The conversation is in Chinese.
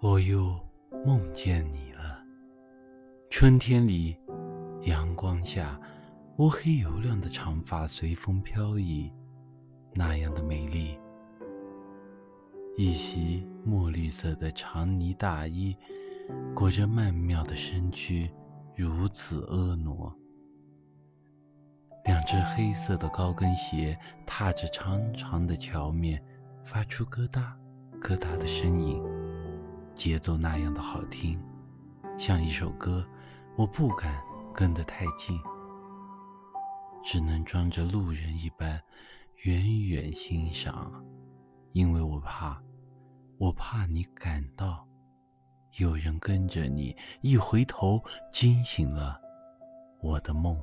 我又梦见你了。春天里，阳光下，乌黑油亮的长发随风飘逸，那样的美丽。一袭墨绿色的长呢大衣，裹着曼妙的身躯，如此婀娜。两只黑色的高跟鞋踏着长长的桥面，发出咯哒咯哒的声音，节奏那样的好听，像一首歌。我不敢跟得太近，只能装着路人一般，远远欣赏，因为我怕，我怕你感到有人跟着你，一回头惊醒了我的梦。